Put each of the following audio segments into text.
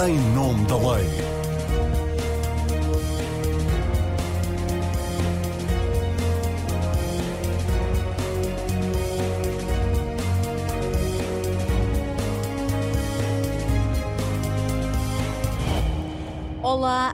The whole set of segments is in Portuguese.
em nome da lei.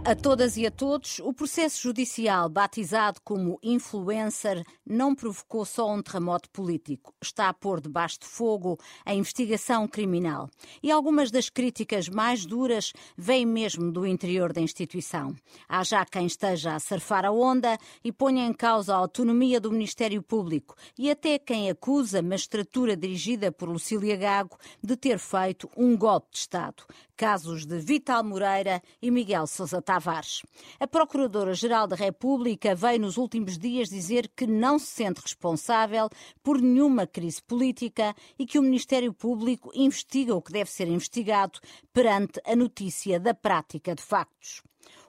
A todas e a todos. O processo judicial, batizado como influencer, não provocou só um terremoto político. Está a pôr debaixo de fogo a investigação criminal. E algumas das críticas mais duras vêm mesmo do interior da instituição. Há já quem esteja a surfar a onda e ponha em causa a autonomia do Ministério Público e até quem acusa a magistratura dirigida por Lucília Gago de ter feito um golpe de Estado. Casos de Vital Moreira e Miguel Sousa Tavares. A Procuradora-Geral da República veio nos últimos dias dizer que não se sente responsável por nenhuma crise política e que o Ministério Público investiga o que deve ser investigado perante a notícia da prática de factos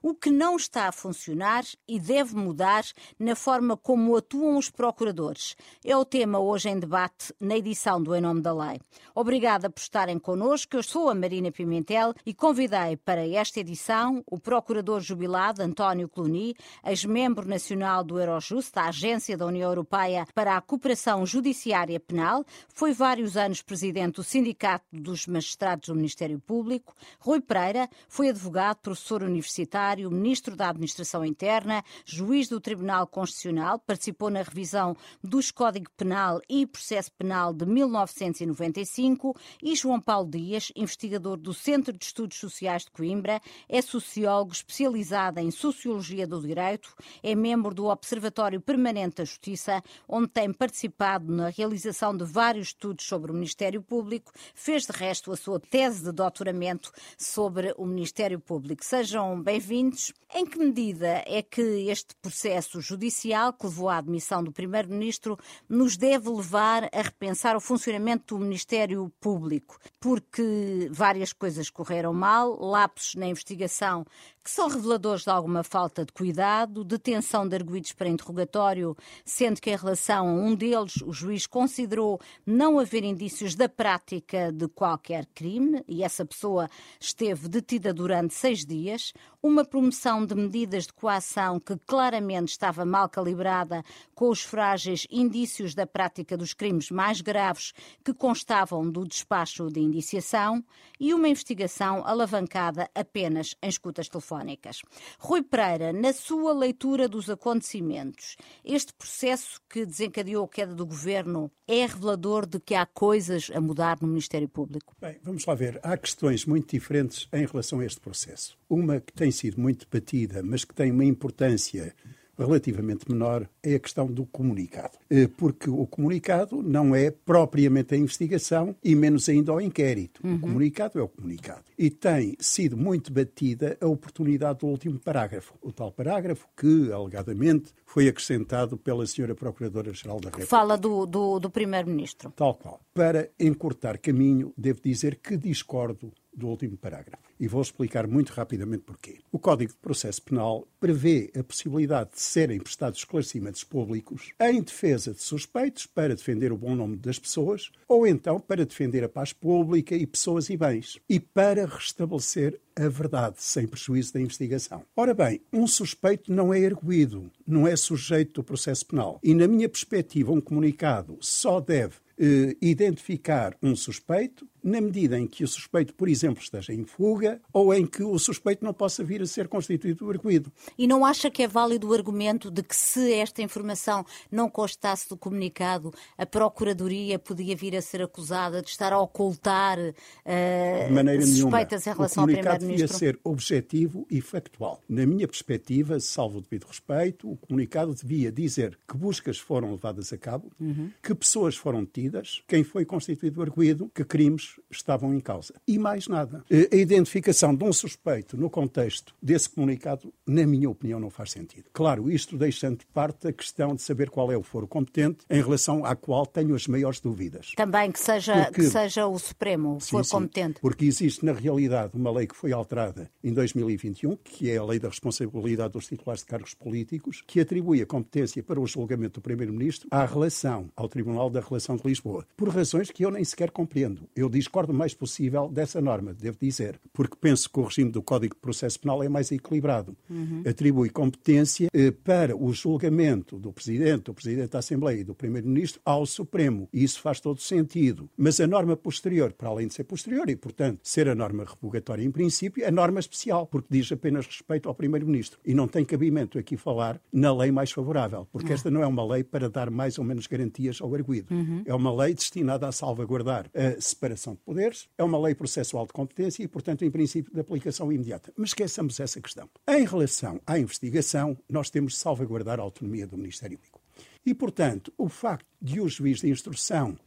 o que não está a funcionar e deve mudar na forma como atuam os procuradores. É o tema hoje em debate na edição do Em Nome da Lei. Obrigada por estarem connosco. Eu sou a Marina Pimentel e convidei para esta edição o procurador jubilado António Cluny, ex-membro nacional do Eurojust, a Agência da União Europeia para a Cooperação Judiciária Penal, foi vários anos presidente do Sindicato dos Magistrados do Ministério Público. Rui Pereira foi advogado, professor universitário ministro da Administração Interna, juiz do Tribunal Constitucional, participou na revisão dos Código Penal e Processo Penal de 1995 e João Paulo Dias, investigador do Centro de Estudos Sociais de Coimbra, é sociólogo especializado em Sociologia do Direito, é membro do Observatório Permanente da Justiça, onde tem participado na realização de vários estudos sobre o Ministério Público, fez de resto a sua tese de doutoramento sobre o Ministério Público. Sejam bem-vindos ouvintes, em que medida é que este processo judicial que levou à admissão do Primeiro-Ministro nos deve levar a repensar o funcionamento do Ministério Público? Porque várias coisas correram mal, lapsos na investigação que são reveladores de alguma falta de cuidado, detenção de arguídos para interrogatório, sendo que em relação a um deles o juiz considerou não haver indícios da prática de qualquer crime e essa pessoa esteve detida durante seis dias, uma promoção de medidas de coação que claramente estava mal calibrada com os frágeis indícios da prática dos crimes mais graves que constavam do despacho de indiciação e uma investigação alavancada apenas em escutas telefónicas telefónicas. Rui Pereira, na sua leitura dos acontecimentos, este processo que desencadeou a queda do governo é revelador de que há coisas a mudar no Ministério Público? Bem, vamos lá ver. Há questões muito diferentes em relação a este processo. Uma que tem sido muito debatida, mas que tem uma importância relativamente menor é a questão do comunicado. Eh, porque o comunicado não é propriamente a investigação e menos ainda o inquérito. Uhum. O comunicado é o comunicado. E tem sido muito batida a oportunidade do último parágrafo. O tal parágrafo que, alegadamente, foi acrescentado pela senhora Procuradora-Geral da República. Fala do, do, do Primeiro-Ministro. Tal qual. Para encurtar caminho, devo dizer que discordo do último parágrafo. E vou explicar muito rapidamente porquê. O Código de Processo Penal prevê a possibilidade de serem prestados esclarecimentos públicos em defesa de suspeitos para defender o bom nome das pessoas ou então para defender a paz pública e pessoas e bens e para restabelecer a verdade sem prejuízo da investigação. Ora bem, um suspeito não é erguido, não é sujeito do processo penal. E, na minha perspectiva, um comunicado só deve eh, identificar um suspeito na medida em que o suspeito, por exemplo, esteja em fuga ou em que o suspeito não possa vir a ser constituído arguído. E não acha que é válido o argumento de que se esta informação não constasse do comunicado, a Procuradoria podia vir a ser acusada de estar a ocultar uh, suspeitas nenhuma. em relação ao Primeiro-Ministro? devia ser objetivo e factual. Na minha perspectiva, salvo o devido respeito, o comunicado devia dizer que buscas foram levadas a cabo, uhum. que pessoas foram detidas, quem foi constituído arguído, que crimes estavam em causa. E mais nada. A identificação de um suspeito no contexto desse comunicado, na minha opinião, não faz sentido. Claro, isto deixando de parte a questão de saber qual é o foro competente em relação à qual tenho as maiores dúvidas. Também que seja, porque, que seja o Supremo o sim, foro sim, competente. Porque existe, na realidade, uma lei que foi alterada em 2021, que é a Lei da Responsabilidade dos Titulares de Cargos Políticos, que atribui a competência para o julgamento do Primeiro-Ministro à relação, ao Tribunal da Relação de Lisboa, por razões que eu nem sequer compreendo. Eu digo discordo o mais possível dessa norma, devo dizer, porque penso que o regime do Código de Processo Penal é mais equilibrado. Uhum. Atribui competência eh, para o julgamento do Presidente, do Presidente da Assembleia e do Primeiro-Ministro ao Supremo. E isso faz todo sentido. Mas a norma posterior, para além de ser posterior e, portanto, ser a norma revogatória em princípio, é norma especial, porque diz apenas respeito ao Primeiro-Ministro. E não tem cabimento aqui falar na lei mais favorável, porque esta não é uma lei para dar mais ou menos garantias ao arguído. Uhum. É uma lei destinada a salvaguardar a separação de poderes, é uma lei processual de competência e, portanto, em princípio de aplicação imediata. Mas esqueçamos essa questão. Em relação à investigação, nós temos de salvaguardar a autonomia do Ministério Público. E, portanto, o facto de o juiz de instrução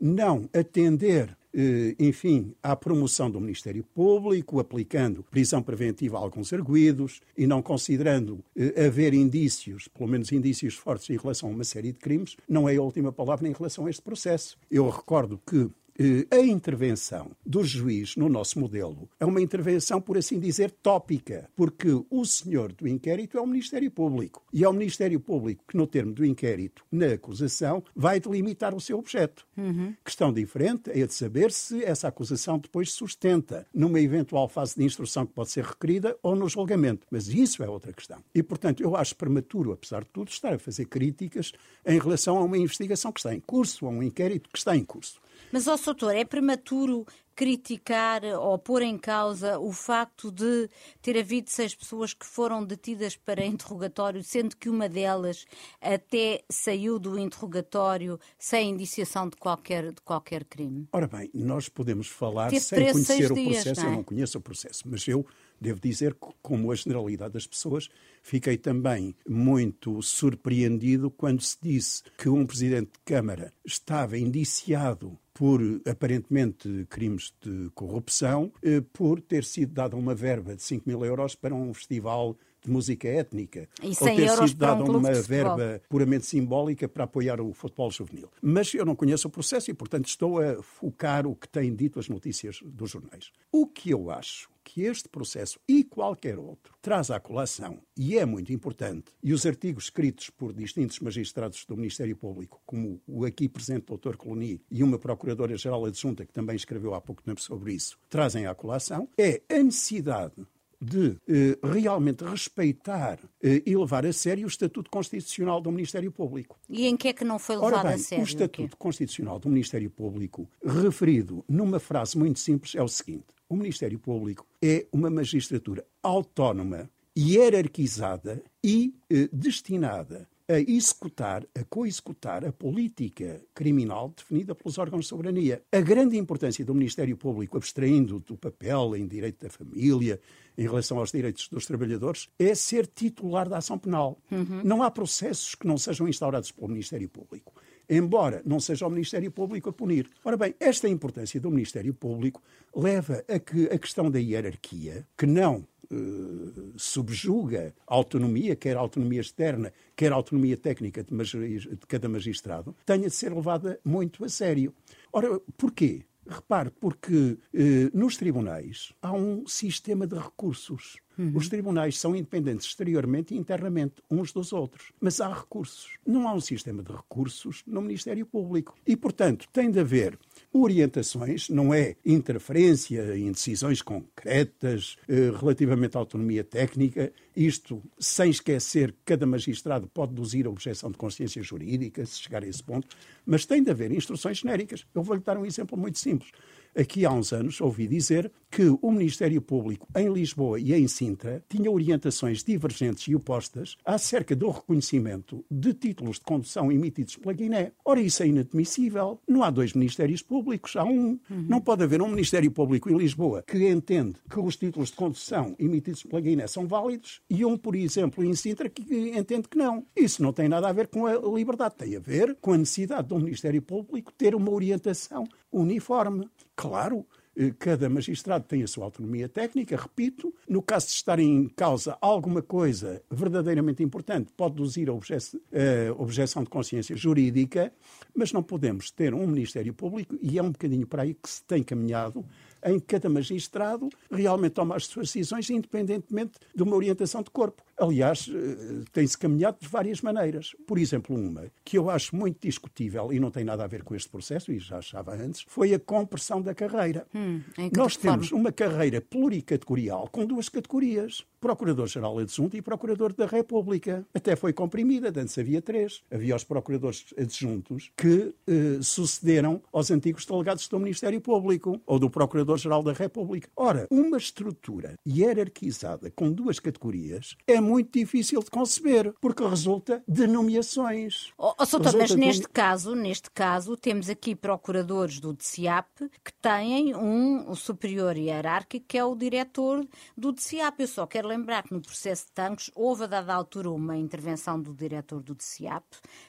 não atender eh, enfim, à promoção do Ministério Público, aplicando prisão preventiva a alguns arguídos e não considerando eh, haver indícios, pelo menos indícios fortes em relação a uma série de crimes, não é a última palavra em relação a este processo. Eu recordo que a intervenção do juiz no nosso modelo é uma intervenção, por assim dizer, tópica, porque o senhor do inquérito é o Ministério Público. E é o Ministério Público que, no termo do inquérito, na acusação, vai delimitar o seu objeto. Uhum. Questão diferente é de saber se essa acusação depois sustenta numa eventual fase de instrução que pode ser requerida ou no julgamento. Mas isso é outra questão. E, portanto, eu acho prematuro, apesar de tudo, estar a fazer críticas em relação a uma investigação que está em curso, a um inquérito que está em curso. Mas, ó Soutor, é prematuro criticar ou pôr em causa o facto de ter havido seis pessoas que foram detidas para interrogatório, sendo que uma delas até saiu do interrogatório sem indiciação de qualquer, de qualquer crime? Ora bem, nós podemos falar Teve sem conhecer o dias, processo, é? eu não conheço o processo, mas eu devo dizer que, como a generalidade das pessoas, fiquei também muito surpreendido quando se disse que um presidente de Câmara estava indiciado por aparentemente crimes de corrupção, eh, por ter sido dada uma verba de 5 mil euros para um festival de música étnica. E ou ter sido dada um uma verba puramente simbólica para apoiar o futebol juvenil. Mas eu não conheço o processo e, portanto, estou a focar o que têm dito as notícias dos jornais. O que eu acho que este processo e qualquer outro traz à colação, e é muito importante, e os artigos escritos por distintos magistrados do Ministério Público, como o aqui presente Dr. Coloni e uma Procuradora-Geral Adjunta, que também escreveu há pouco tempo sobre isso, trazem à colação, é a necessidade de eh, realmente respeitar eh, e levar a sério o Estatuto Constitucional do Ministério Público. E em que é que não foi levado Ora bem, a sério? O Estatuto Constitucional do Ministério Público, referido numa frase muito simples, é o seguinte: o Ministério Público é uma magistratura autónoma, hierarquizada e eh, destinada a executar, a co-executar a política criminal definida pelos órgãos de soberania. A grande importância do Ministério Público, abstraindo do papel em direito da família, em relação aos direitos dos trabalhadores, é ser titular da ação penal. Uhum. Não há processos que não sejam instaurados pelo Ministério Público embora não seja o Ministério Público a punir. Ora bem, esta importância do Ministério Público leva a que a questão da hierarquia, que não Uh, subjuga a autonomia, quer a autonomia externa, quer a autonomia técnica de, de, cada magistrado, tenha de ser levada muito a sério. Ora, porquê? Repare, porque eh, nos tribunais há um sistema de recursos. Uhum. Os tribunais são independentes exteriormente e internamente uns dos outros. Mas há recursos. Não há um sistema de recursos no Ministério Público. E, portanto, tem de haver orientações, não é interferência em decisões concretas eh, relativamente à autonomia técnica, isto sem esquecer que cada magistrado pode deduzir a objeção de consciência jurídica, se chegar a esse ponto, mas tem de haver instruções genéricas. Eu vou-lhe dar um exemplo muito simples. Aqui há uns anos ouvi dizer que o Ministério Público em Lisboa e em Sintra tinha orientações divergentes e opostas acerca do reconhecimento de títulos de condução emitidos pela Guiné. Ora, isso é inadmissível. Não há dois Ministérios Públicos, há um. Uhum. Não pode haver um Ministério Público em Lisboa que entende que os títulos de condução emitidos pela Guiné são válidos e um, por exemplo, em Sintra que entende que não. Isso não tem nada a ver com a liberdade, tem a ver com a necessidade do Ministério Público ter uma orientação uniforme. Claro, eh, cada magistrado tem a sua autonomia técnica, repito. No caso de estar em causa alguma coisa verdadeiramente importante, pode deduzir a a objeção de consciência jurídica, mas não podemos ter um Ministério Público, e é um bocadinho para aí que se tem caminhado, em que cada magistrado realmente toma as suas decisões independentemente de uma orientação de corpo. Aliás, eh, tem-se caminhado de várias maneiras. Por exemplo, uma que eu acho muito discutível e não tem nada a ver com este processo, e já achava antes, foi a compressão da carreira. Hum, Nós temos forma? uma carreira pluricategorial com duas categorias. Procurador-Geral Adjunto e Procurador da República. Até foi comprimida, antes havia três. Havia os Procuradores Adjuntos que eh, sucederam aos antigos delegados do Ministério Público ou do Procurador-Geral da República. Ora, uma estrutura hierarquizada com duas categorias é muito difícil de conceber, porque resulta de nomeações. Oh, oh Soutor, mas neste caso, neste caso, temos aqui procuradores do DCIAP que têm um superior hierárquico que é o diretor do DCIAP. Eu só quero lembrar que no processo de tanques houve a dada altura uma intervenção do diretor do DCIAP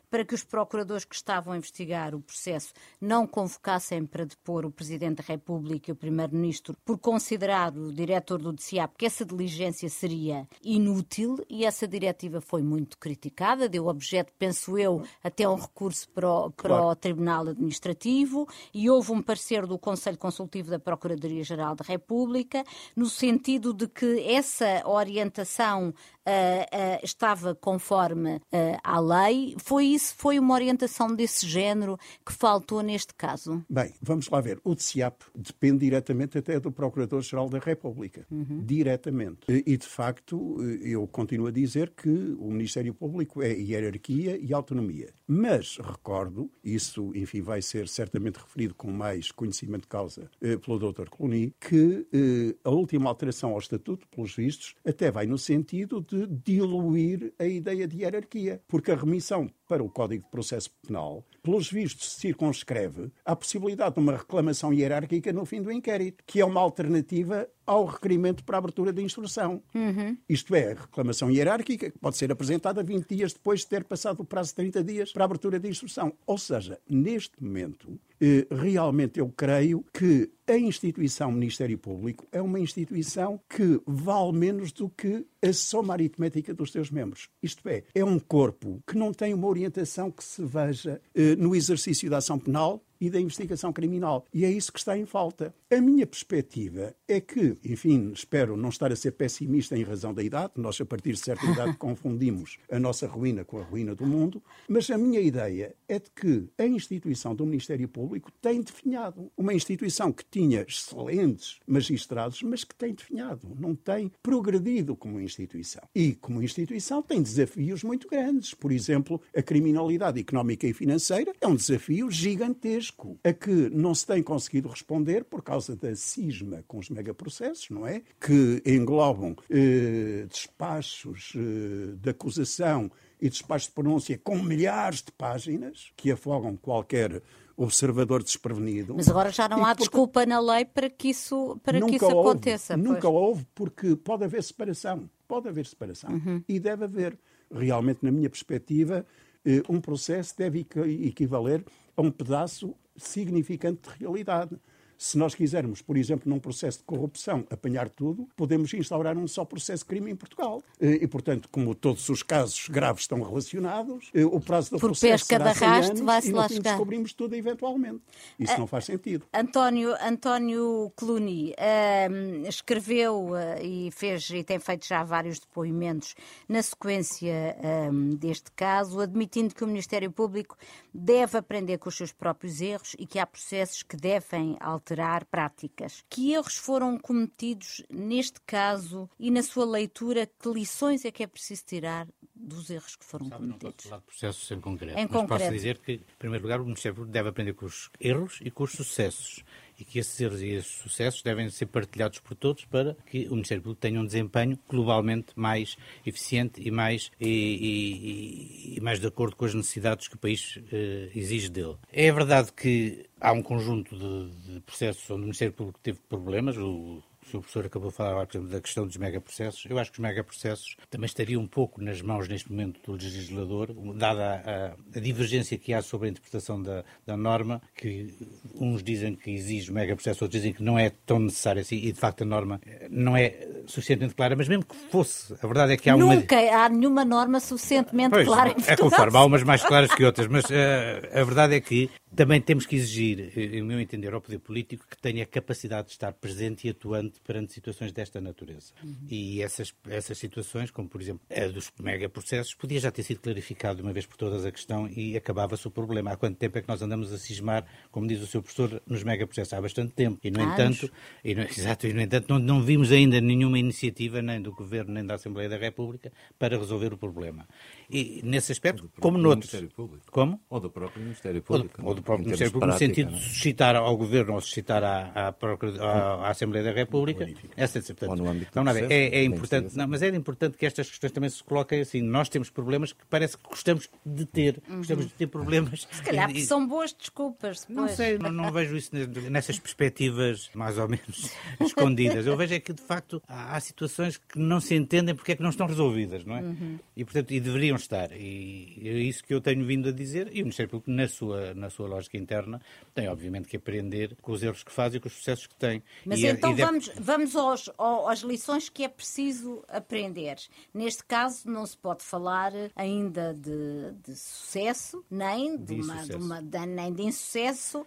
para que os procuradores que estavam a investigar o processo não convocassem para depor o Presidente da República e o Primeiro-Ministro por considerar o diretor do DCIAP que essa diligência seria inútil e essa diretiva foi muito criticada, deu objeto, penso eu, até um recurso para o, para claro. o Tribunal Administrativo e houve um parecer do Conselho Consultivo da Procuradoria-Geral da República no sentido de que essa orientação uh, estava conforme uh, à lei. Foi isso, foi uma orientação desse género que faltou neste caso? Bem, vamos lá ver. O DCIAP depende diretamente até do Procurador-Geral da República. Uhum. Diretamente. E, de facto, eu continuo a dizer que o Ministério Público é hierarquia e autonomia. Mas recordo, isso, enfim, vai ser certamente referido com mais conhecimento de causa eh, pelo Dr. Coloni, que eh, a última alteração ao Estatuto, pelos vistos, até vai no sentido de de diluir a ideia de hierarquia, porque a remissão para o Código de Processo Penal, pelos vistos, circunscreve a possibilidade de uma reclamação hierárquica no fim do inquérito, que é uma alternativa ao requerimento para a abertura da instrução. Uhum. Isto é, a reclamação hierárquica que pode ser apresentada 20 dias depois de ter passado o prazo de 30 dias para a abertura da instrução. Ou seja, neste momento, eh, realmente eu creio que a instituição Ministério Público é uma instituição que vale menos do que a soma aritmética dos seus membros. Isto é, é um corpo que não tem uma orientação que se veja eh, no exercício da ação penal e da investigação criminal. E é isso que está em falta. A minha perspectiva é que, enfim, espero não estar a ser pessimista em razão da idade, nós a partir de certa idade confundimos a nossa ruína com a ruína do mundo, mas a minha ideia é de que a instituição do Ministério Público tem definhado. Uma instituição que tinha excelentes magistrados, mas que tem definhado, não tem progredido como instituição. E, como instituição, tem desafios muito grandes. Por exemplo, a criminalidade económica e financeira é um desafio gigantesco risco a que não se tem conseguido responder por causa da cisma com os megaprocessos, não é? Que englobam eh, despachos eh, de acusação e despachos de pronúncia com milhares de páginas que afogam qualquer observador desprevenido. Mas agora já não e, há portanto, desculpa na lei para que isso, para que isso houve, aconteça. Nunca pois. houve, porque pode haver separação. Pode haver separação. Uhum. E deve haver. Realmente, na minha perspectiva, eh, um processo deve equivaler a um pedaço significante de realidade. Se nós quisermos, por exemplo, num processo de corrupção, apanhar tudo, podemos instaurar um só processo de crime em Portugal. Eh, e, portanto, como todos os casos graves estão relacionados, eh, o prazo do por processo pesca será de arrasto vai-se lá chegar. descobrimos tudo eventualmente. Isso uh, não faz sentido. António, António Cluny uh, escreveu uh, e fez e tem feito já vários depoimentos na sequência deste caso, admitindo que o Ministério Público deve aprender com os seus próprios erros e que há processos que devem alterar alterar práticas. Que erros foram cometidos neste caso e na sua leitura, que lições é que é preciso tirar dos erros que foram Sabe, cometidos? Não falar de processos em concreto, em mas concreto. posso dizer que, em primeiro lugar, o Ministério Público deve aprender com os erros e com os sucessos e que esses erros e esses sucessos devem ser partilhados por todos para que o Ministério Público tenha um desempenho globalmente mais eficiente e mais, e, e, e mais de acordo com as necessidades que o país eh, exige dele. É verdade que há um conjunto de, de processos onde o Ministério Público teve problemas, o o professor acabou de falar, por exemplo, da questão dos megaprocessos. Eu acho que os megaprocessos também estariam um pouco nas mãos, neste momento, do legislador, dada a, a divergência que há sobre a interpretação da, da, norma, que uns dizem que exige megaprocesso, outros dizem que não é tão necessário assim, e de facto a norma não é suficientemente clara, mas mesmo que fosse, a verdade é que há uma... Nunca há nenhuma norma suficientemente pois, clara em É conforme, há umas mais claras que outras, mas uh, a verdade é que também temos que exigir, em meu entender, ao poder político que tenha capacidade de estar presente e atuante perante situações desta natureza. Uhum. E essas, essas situações, como por exemplo a dos megaprocessos, podia já ter sido clarificado de uma vez por todas a questão e acabava-se o problema. Há quanto tempo é que nós andamos a cismar, como diz o seu professor, nos megaprocessos? Há bastante tempo. E, no entanto, e no, exato, e, no entanto não, não vimos ainda nenhuma iniciativa, nem do Governo, nem da Assembleia da República, para resolver o problema. E nesse aspecto, como noutros. Como? Ou do próprio Ministério Público. Ou do, ou do próprio Ministério Público, no sentido de é? suscitar ao Governo ou suscitar à, à, à, à Assembleia da República. Essa, portanto, âmbito não, não, é, é importante, não, mas é importante que estas questões também se coloquem assim. Nós temos problemas que parece que gostamos de ter. Uhum. Gostamos de ter problemas. Se calhar e, são boas desculpas. Não sei, não, não vejo isso nessas perspectivas mais ou menos escondidas. Eu vejo é que, de facto, há, há situações que não se entendem porque é que não estão resolvidas, não é? Uhum. E, portanto, e deveriam estar. E é isso que eu tenho vindo a dizer. E o Ministério Público, na sua, na sua lógica interna, tem, obviamente, que aprender com os erros que faz e com os sucessos que tem. Mas e, então e vamos, vamos aos, às lições que é preciso aprender. Neste caso, não se pode falar ainda de, de sucesso, nem de, de uma, de uma, nem de insucesso,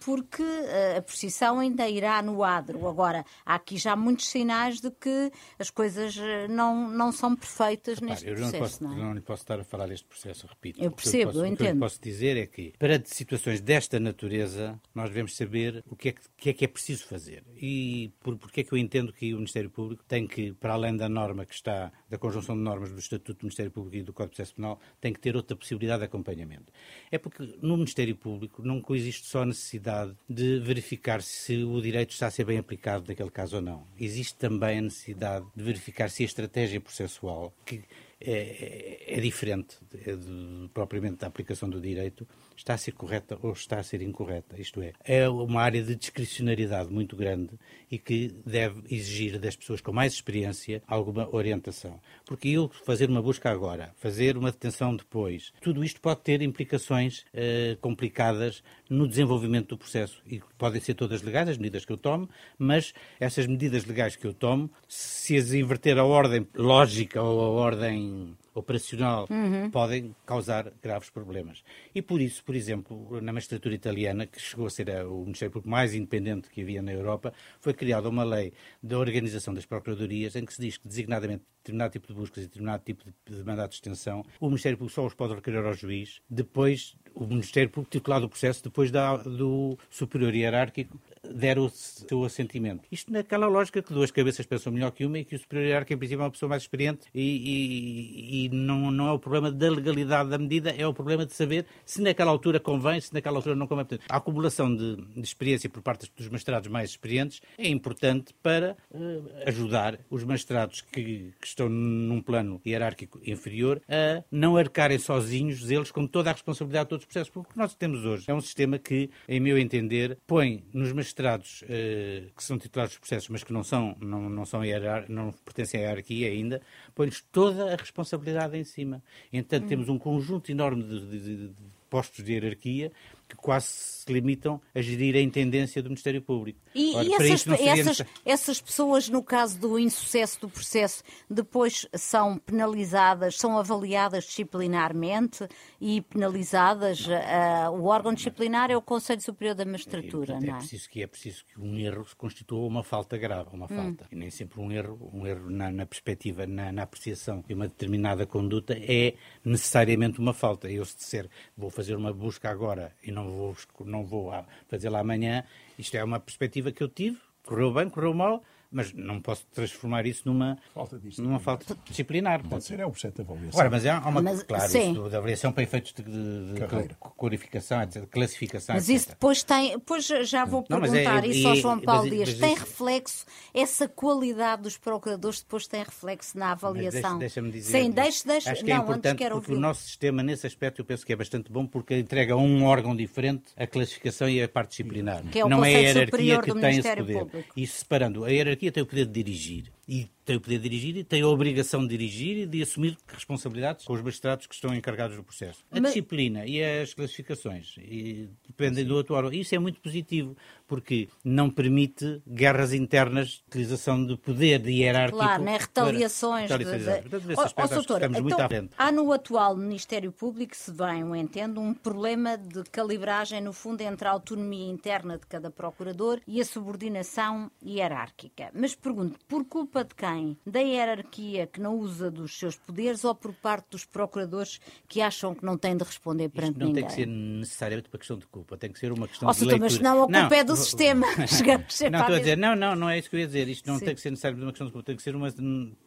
porque eh, a precisão ainda irá no adro. Agora, há aqui já muitos sinais de que as coisas eh, não, não são perfeitas neste eu processo. Não posso, não, é? não posso estar a falar deste processo, repito. Eu percebo, eu, posso, eu entendo. O que eu posso dizer é que, para situações desta natureza, nós devemos saber o que é que, que é, que é preciso fazer. E por, porque é que eu entendo que o Ministério Público tem que, para além da norma que está, da conjunção de normas do Estatuto do Ministério Público e do Código de Processo Penal, tem que ter outra possibilidade de acompanhamento. É porque no Ministério Público não coexiste só a necessidade de verificar se o direito está a ser bem aplicado naquele caso ou não. Existe também a necessidade de verificar se a estratégia processual, que é, é, é diferente de, de, propriamente da aplicação do direito, está a ser correta ou está a ser incorreta. Isto é, é uma área de discricionariedade muito grande e que deve exigir das pessoas com mais experiência alguma orientação. Porque eu fazer uma busca agora, fazer uma detenção depois, tudo isto pode ter implicações eh, complicadas no desenvolvimento do processo. E podem ser todas legais, as medidas que eu tomo, mas essas medidas legais que eu tomo, se as inverter a ordem lógica ou a ordem operacional uhum. podem causar graves problemas. E por isso, por exemplo, na magistratura italiana, que chegou a ser o Ministério Público mais independente que havia na Europa, foi criada uma lei da organização das procuradorias em que se diz que designadamente determinado tipo de buscas e determinado tipo de, de mandato de extensão, o Ministério Público só os pode requerer ao juiz depois o Ministério Público titular do processo, depois da, do superior hierárquico, der o seu assentimento. Isto naquela lógica que duas cabeças pensam melhor que uma e que o superior hierárquico, em princípio, é uma pessoa mais experiente e, e, e, não, não é o problema da legalidade da medida, é o problema de saber se naquela altura convém, se naquela altura não convém. Portanto, a acumulação de, de experiência por parte dos magistrados mais experientes é importante para uh, ajudar os magistrados que, que, estão num plano hierárquico inferior a não arcarem sozinhos eles com toda a responsabilidade de todos os processos. Porque o que nós temos hoje é um sistema que, em meu entender, põe nos magistrados uh, que são titulares dos processos, mas que não são, não, não, são hierar, não pertencem à hierarquia ainda, põe-lhes toda a responsabilidade em cima. Entanto, hum. temos um conjunto enorme de, de, de postos de hierarquia que quase se limitam a gerir a intendência do Ministério Público. E, Ora, e essas, essas, essas, pessoas, no caso do insucesso do processo, depois são penalizadas, são avaliadas disciplinarmente e penalizadas. Uh, o órgão disciplinar é o Conselho Superior da Magistratura, é, não é? Preciso que, é preciso que um erro se constitua uma falta grave, uma hum. falta. E nem sempre um erro, um erro na, na perspectiva, na, na, apreciação de uma determinada conduta é necessariamente uma falta. Eu se disser vou fazer uma busca agora e não vou, não vou fazê-la amanhã. Isto é uma perspectiva que eu tive, correu bem, correu mal, mas não posso transformar isso numa falta, numa falta disciplinar. Pode ser, é o processo de avaliação. Agora, mas há uma, mas, claro, isso, de avaliação para efeitos de, de, de qualificação, etc., classificação, Mas etc. isso depois tem, depois já vou não, é perguntar é, isso ao João Paulo Dias, mas, tem isso... reflexo, essa qualidade dos procuradores depois tem reflexo na avaliação? Deixa-me dizer. Sim, deixe, deixe, Acho que é não, importante porque ouvir. o nosso sistema, nesse aspecto, eu penso que é bastante bom porque entrega a um órgão diferente a classificação e a parte disciplinar. Que é o não é a hierarquia que tem esse poder. Público. E separando, a hierarquia tem o poder de dirigir? E tem o poder de dirigir e tem a obrigação de dirigir e de assumir responsabilidades com os magistrados que estão encarregados do processo. A Mas... disciplina e as classificações e dependem do atual. Isso é muito positivo, porque não permite guerras internas, utilização de poder, de hierárquico. Claro, né? retaliações. Para... De. Portanto, nesse aspecto, oh, doutor, estamos então, muito à frente. Há no atual Ministério Público, se bem eu entendo, um problema de calibragem, no fundo, entre a autonomia interna de cada procurador e a subordinação hierárquica. Mas pergunto, por culpa de quem? Da hierarquia que não usa dos seus poderes ou por parte dos procuradores que acham que não têm de responder perante Isto não ninguém? Não tem que ser necessariamente uma questão de culpa, tem que ser uma questão oh, de leitura. Mas não, a culpa não, é do sistema. Chegamos não, estou a dizer, não, não, não é isso que eu ia dizer. Isto não Sim. tem que ser necessariamente uma questão de culpa, tem que ser uma,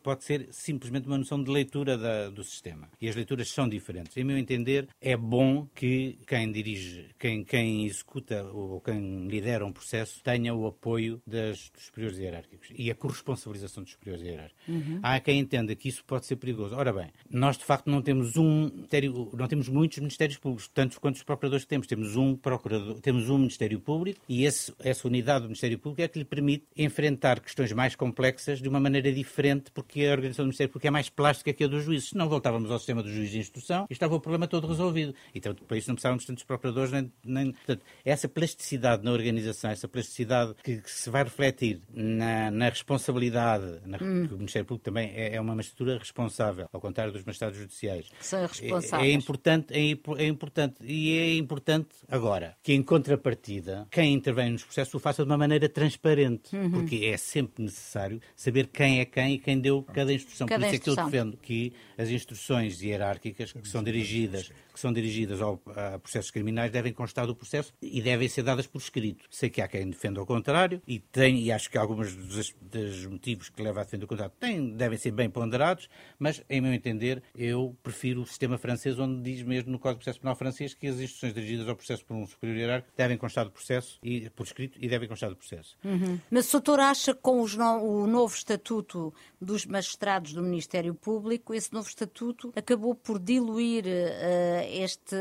pode ser simplesmente uma noção de leitura da, do sistema. E as leituras são diferentes. Em meu entender, é bom que quem dirige, quem, quem executa ou quem lidera um processo tenha o apoio das, dos superiores hierárquicos e a corresponsabilização dos superiores hierárquicos. Uhum. Há quem entenda que isso pode ser perigoso. Ora bem, nós de facto não temos um ministério, não temos muitos ministérios públicos, tantos quanto os procuradores que temos. Temos um procurador, temos um Ministério Público e esse, essa unidade do Ministério Público é que lhe permite enfrentar questões mais complexas de uma maneira diferente, porque a organização do Ministério Público é mais plástica que a dos juízes. Se não voltávamos ao sistema dos juízes de instrução estava o problema todo resolvido. Então, para isso não precisávamos tantos procuradores, nem, nem... Portanto, essa plasticidade na organização, essa plasticidade que, que se vai refletir na, na responsabilidade, na, hum. o Ministério Público também é, é uma magistratura responsável, ao contrário dos magistrados judiciais. São responsáveis. É, é importante, é, é, importante, e é importante agora que em contrapartida, quem intervém nos processos o faça de uma maneira transparente, uhum. porque é sempre necessário saber quem é quem e quem deu cada instrução. Cada Por isso instrução. é que eu defendo que as instruções hierárquicas que são dirigidas que são dirigidas ao, a processos criminais devem constar do processo e devem ser dadas por escrito. Sei que há quem defenda ao contrário e tem, e acho que alguns dos, dos motivos que levam a defender o contrário têm, devem ser bem ponderados, mas, em meu entender, eu prefiro o sistema francês, onde diz mesmo no Código de Processo Penal francês que as instruções dirigidas ao processo por um superior hierárquico devem constar do processo e, por escrito e devem constar do processo. Uhum. Mas o doutor acha que com no, o novo estatuto dos magistrados do Ministério Público, esse novo estatuto acabou por diluir uh, este,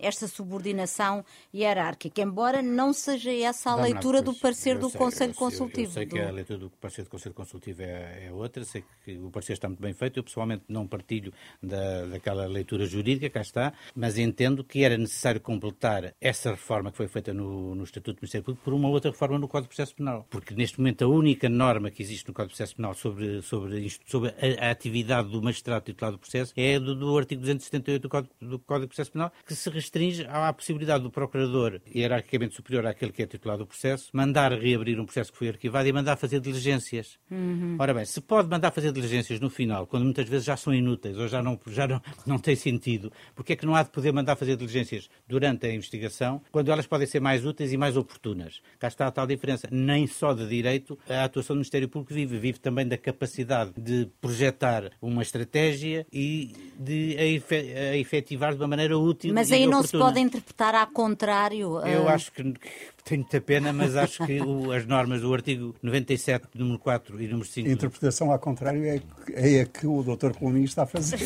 esta subordinação hierárquica, embora não seja essa a leitura do parecer do sei, Conselho eu, Consultivo. Eu, sei que a leitura do parecer do Conselho Consultivo é, é, outra, sei que o parecer está muito bem feito, eu pessoalmente não partilho da, daquela leitura jurídica, cá está, mas entendo que era necessário completar essa reforma que foi feita no, no Estatuto do Ministério Público por uma outra reforma no Código de Processo Penal, porque neste momento a única norma que existe no Código de Processo Penal sobre, sobre, sobre a, a atividade do magistrado titular do processo é do, do artigo 278 do Código, do Código do Processo Penal, que se restringe à possibilidade do procurador, hierarquicamente superior àquele que é titular do processo, mandar reabrir um processo que foi arquivado e mandar fazer diligências. Uhum. Ora bem, se pode mandar fazer diligências no final, quando muitas vezes já são inúteis ou já não, já não, não tem sentido, porque é que não há de poder mandar fazer diligências durante a investigação, quando elas podem ser mais úteis e mais oportunas? Cá está a tal diferença. Nem só de direito a atuação do Ministério Público vive, vive também da capacidade de projetar uma estratégia e de a efetivar de uma maneira útil. Mas aí não se pode interpretar ao contrário. Eu uh... acho que tenho muita pena, mas acho que o, as normas do artigo 97, número 4 e número 5. A interpretação ao contrário é, é a que o doutor Colomini está a fazer.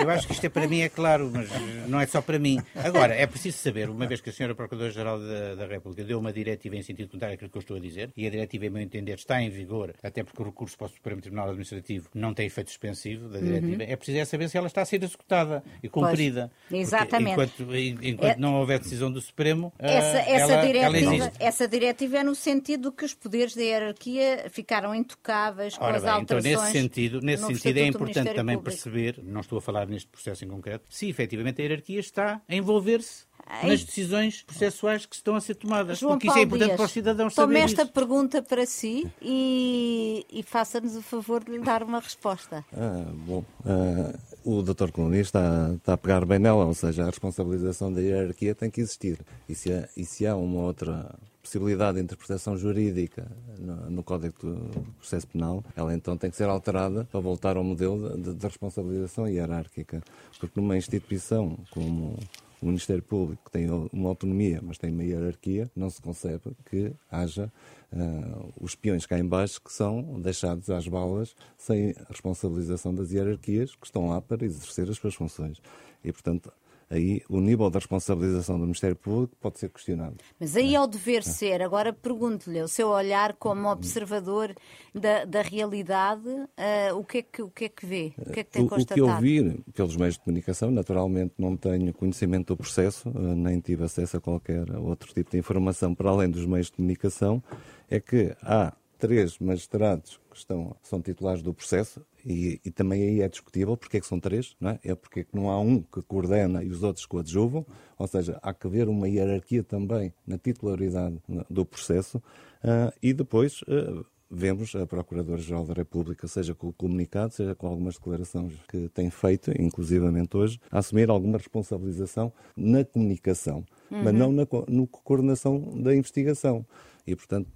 Eu acho que isto é para mim, é claro, mas não é só para mim. Agora, é preciso saber, uma vez que a senhora Procuradora-Geral da, da, República deu uma diretiva em sentido contrário àquilo que eu estou a dizer, e a diretiva, em meu entender, está em vigor, até porque o recurso para o Supremo Tribunal Administrativo não tem efeito suspensivo da diretiva, uhum. é preciso é saber se ela está a ser executada e cumprida. Pois, exatamente. Enquanto, enquanto é... não houver decisão do Supremo, essa, essa ela, diretiva, essa diretiva é no sentido que os poderes da hierarquia ficaram intocáveis com Ora as bem, alterações. Então, nesse sentido, nesse sentido é importante também Público. perceber, não estou a falar neste processo em concreto, se efetivamente a hierarquia está a envolver-se nas decisões processuais que estão a ser tomadas. João porque Paulo isso é importante Dias, para os cidadãos saberem Tome esta isso. pergunta para si e, e faça-nos o favor de lhe dar uma resposta. Ah, bom, ah, o doutor colunista está, está, a pegar bem nela, ou seja, a responsabilização da hierarquia tem que existir. E se há, e se há uma outra possibilidade de interpretação jurídica no, no, Código do Processo Penal, ela então tem que ser alterada para voltar ao modelo de, de responsabilização hierárquica. Porque numa instituição como o Ministério Público, que tem uma autonomia, mas tem uma hierarquia, não se concebe que haja uh, os peões cá embaixo que são deixados às balas sem responsabilização das hierarquias que estão lá para exercer as suas funções. E, portanto, aí o nível da responsabilização do Ministério Público pode ser questionado. Mas aí é o dever ser. Agora pergunto-lhe, o seu olhar como observador da, da realidade, uh, o, que é que, o que é que vê? O que é que tem constatado? O que eu vi pelos meios de comunicação, naturalmente não tenho conhecimento do processo, uh, nem tive acesso a qualquer outro tipo de informação para além dos meios de comunicação, é que há três magistrados que estão, são titulares do processo e, e, também aí é discutível porque é que são três, não é? É porque é que não há um que coordena e os outros coadjuvam, ou seja, há que haver uma hierarquia também na titularidade do processo uh, e depois uh, vemos a Procuradora-Geral da República, seja com o comunicado, seja com algumas declarações que tem feito, inclusivamente hoje, assumir alguma responsabilização na comunicação, uhum. mas não na no coordenação da investigação. E, portanto,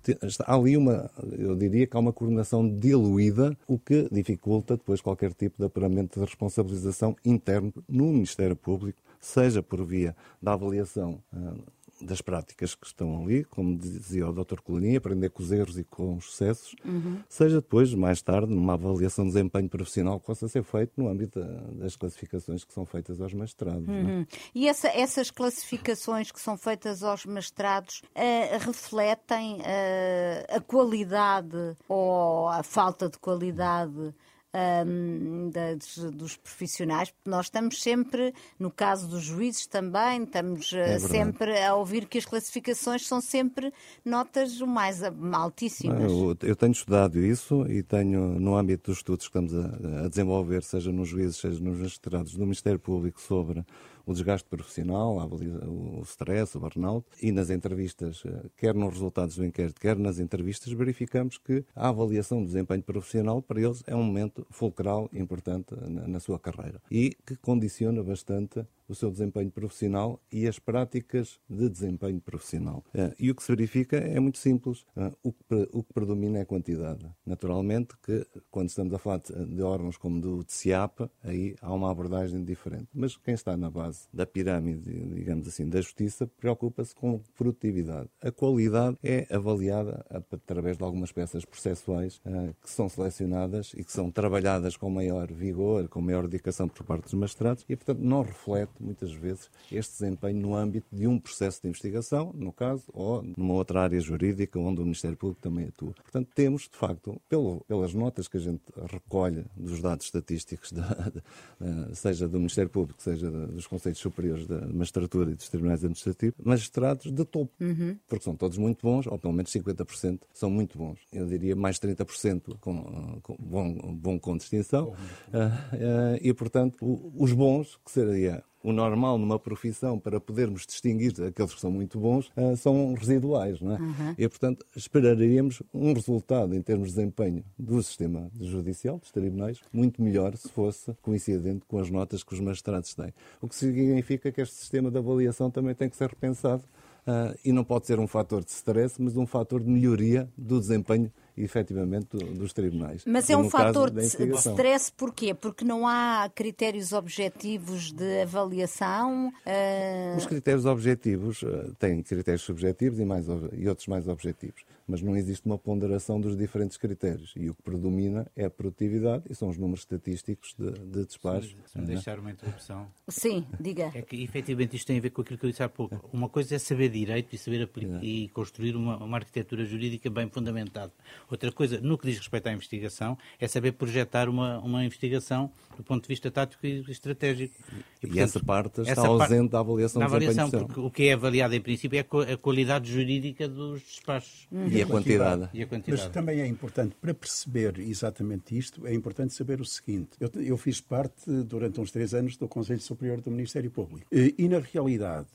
há ali uma, eu diria que há uma coordenação diluída, o que dificulta depois qualquer tipo de apuramento de responsabilização interno no Ministério Público, seja por via da avaliação uh, das práticas que estão ali, como dizia o Dr. Colonia, aprender com os erros e com os sucessos, uhum. seja depois, mais tarde, numa avaliação de desempenho profissional que possa ser feito no âmbito das classificações que são feitas aos mestrados. É? Uhum. E essa, essas classificações que são feitas aos mestrados uh, refletem uh, a qualidade ou a falta de qualidade um, das, dos profissionais, porque nós estamos sempre, no caso dos juízes também, estamos é sempre a ouvir que as classificações são sempre notas mais altíssimas. Eu, eu, tenho estudado isso e tenho, no âmbito dos estudos que estamos a, a desenvolver, seja nos juízes, seja nos magistrados do Ministério Público, sobre o desgaste profissional, o stress, o burnout, e nas entrevistas, eh, quer nos resultados do inquérito, quer nas entrevistas, verificamos que a avaliação do desempenho profissional para eles é um momento fulcral importante na, na sua carreira e que condiciona bastante o seu desempenho profissional e as práticas de desempenho profissional. Eh, e o que se verifica é muito simples. Eh, o que, o que predomina é a quantidade. Naturalmente que, quando estamos a falar de órgãos como do TCIAP, aí há uma abordagem diferente. Mas quem está na base da pirâmide, digamos assim, da justiça, preocupa-se com produtividade. A qualidade é avaliada através de algumas peças processuais eh, que são selecionadas e que são trabalhadas com maior vigor, com maior dedicação por parte dos magistrados e, portanto, não reflete muitas vezes, este desempenho no âmbito de um processo de investigação, no caso, ou numa outra área jurídica onde o Ministério Público também atua. Portanto, temos, de facto, pelo, pelas notas que a gente recolhe dos dados estatísticos, da, da, seja do Ministério Público, seja dos Conselhos Superiores da Magistratura e dos Tribunais Administrativos, magistrados de topo, uhum. porque são todos muito bons, ou pelo menos 50% são muito bons. Eu diria mais 30% com, com bom, bom com distinção. uh, uh, e, portanto, o, os bons, que seria o normal numa profissão para podermos distinguir aqueles que são muito bons uh, são residuais, não é? Uhum. E, portanto, esperaríamos um resultado em termos de desempenho do sistema judicial, dos tribunais, muito melhor se fosse coincidente com as notas que os magistrados têm. O que significa que este sistema de avaliação também tem que ser repensado uh, e não pode ser um fator de stress, mas um fator de melhoria do desempenho efetivamente dos tribunais. Mas é um fator de, de stress porquê? Porque não há critérios objetivos de avaliação? Uh... Os critérios objetivos uh, têm critérios subjetivos e, mais, e outros mais objetivos mas não existe uma ponderação dos diferentes critérios. E o que predomina é a produtividade e são os números estatísticos de, de despacho. Se me deixar uma interrupção. Sim, diga. É que efetivamente isto tem a ver com aquilo que eu disse há pouco. Uma coisa é saber direito e saber aplicar, e construir uma, uma arquitetura jurídica bem fundamentada. Outra coisa, no que diz respeito à investigação, é saber projetar uma, uma investigação do ponto de vista tático e estratégico. E, portanto, e essa parte está essa ausente parte, da avaliação da avaliação, porque o que é avaliado em princípio é a qualidade jurídica dos despachos. Uhum. E, a quantidade. e a quantidade. Mas também é importante, para perceber exatamente isto, é importante saber o seguinte. Eu, eu fiz parte, durante uns três anos, do Conselho Superior do Ministério Público. E, e na realidade,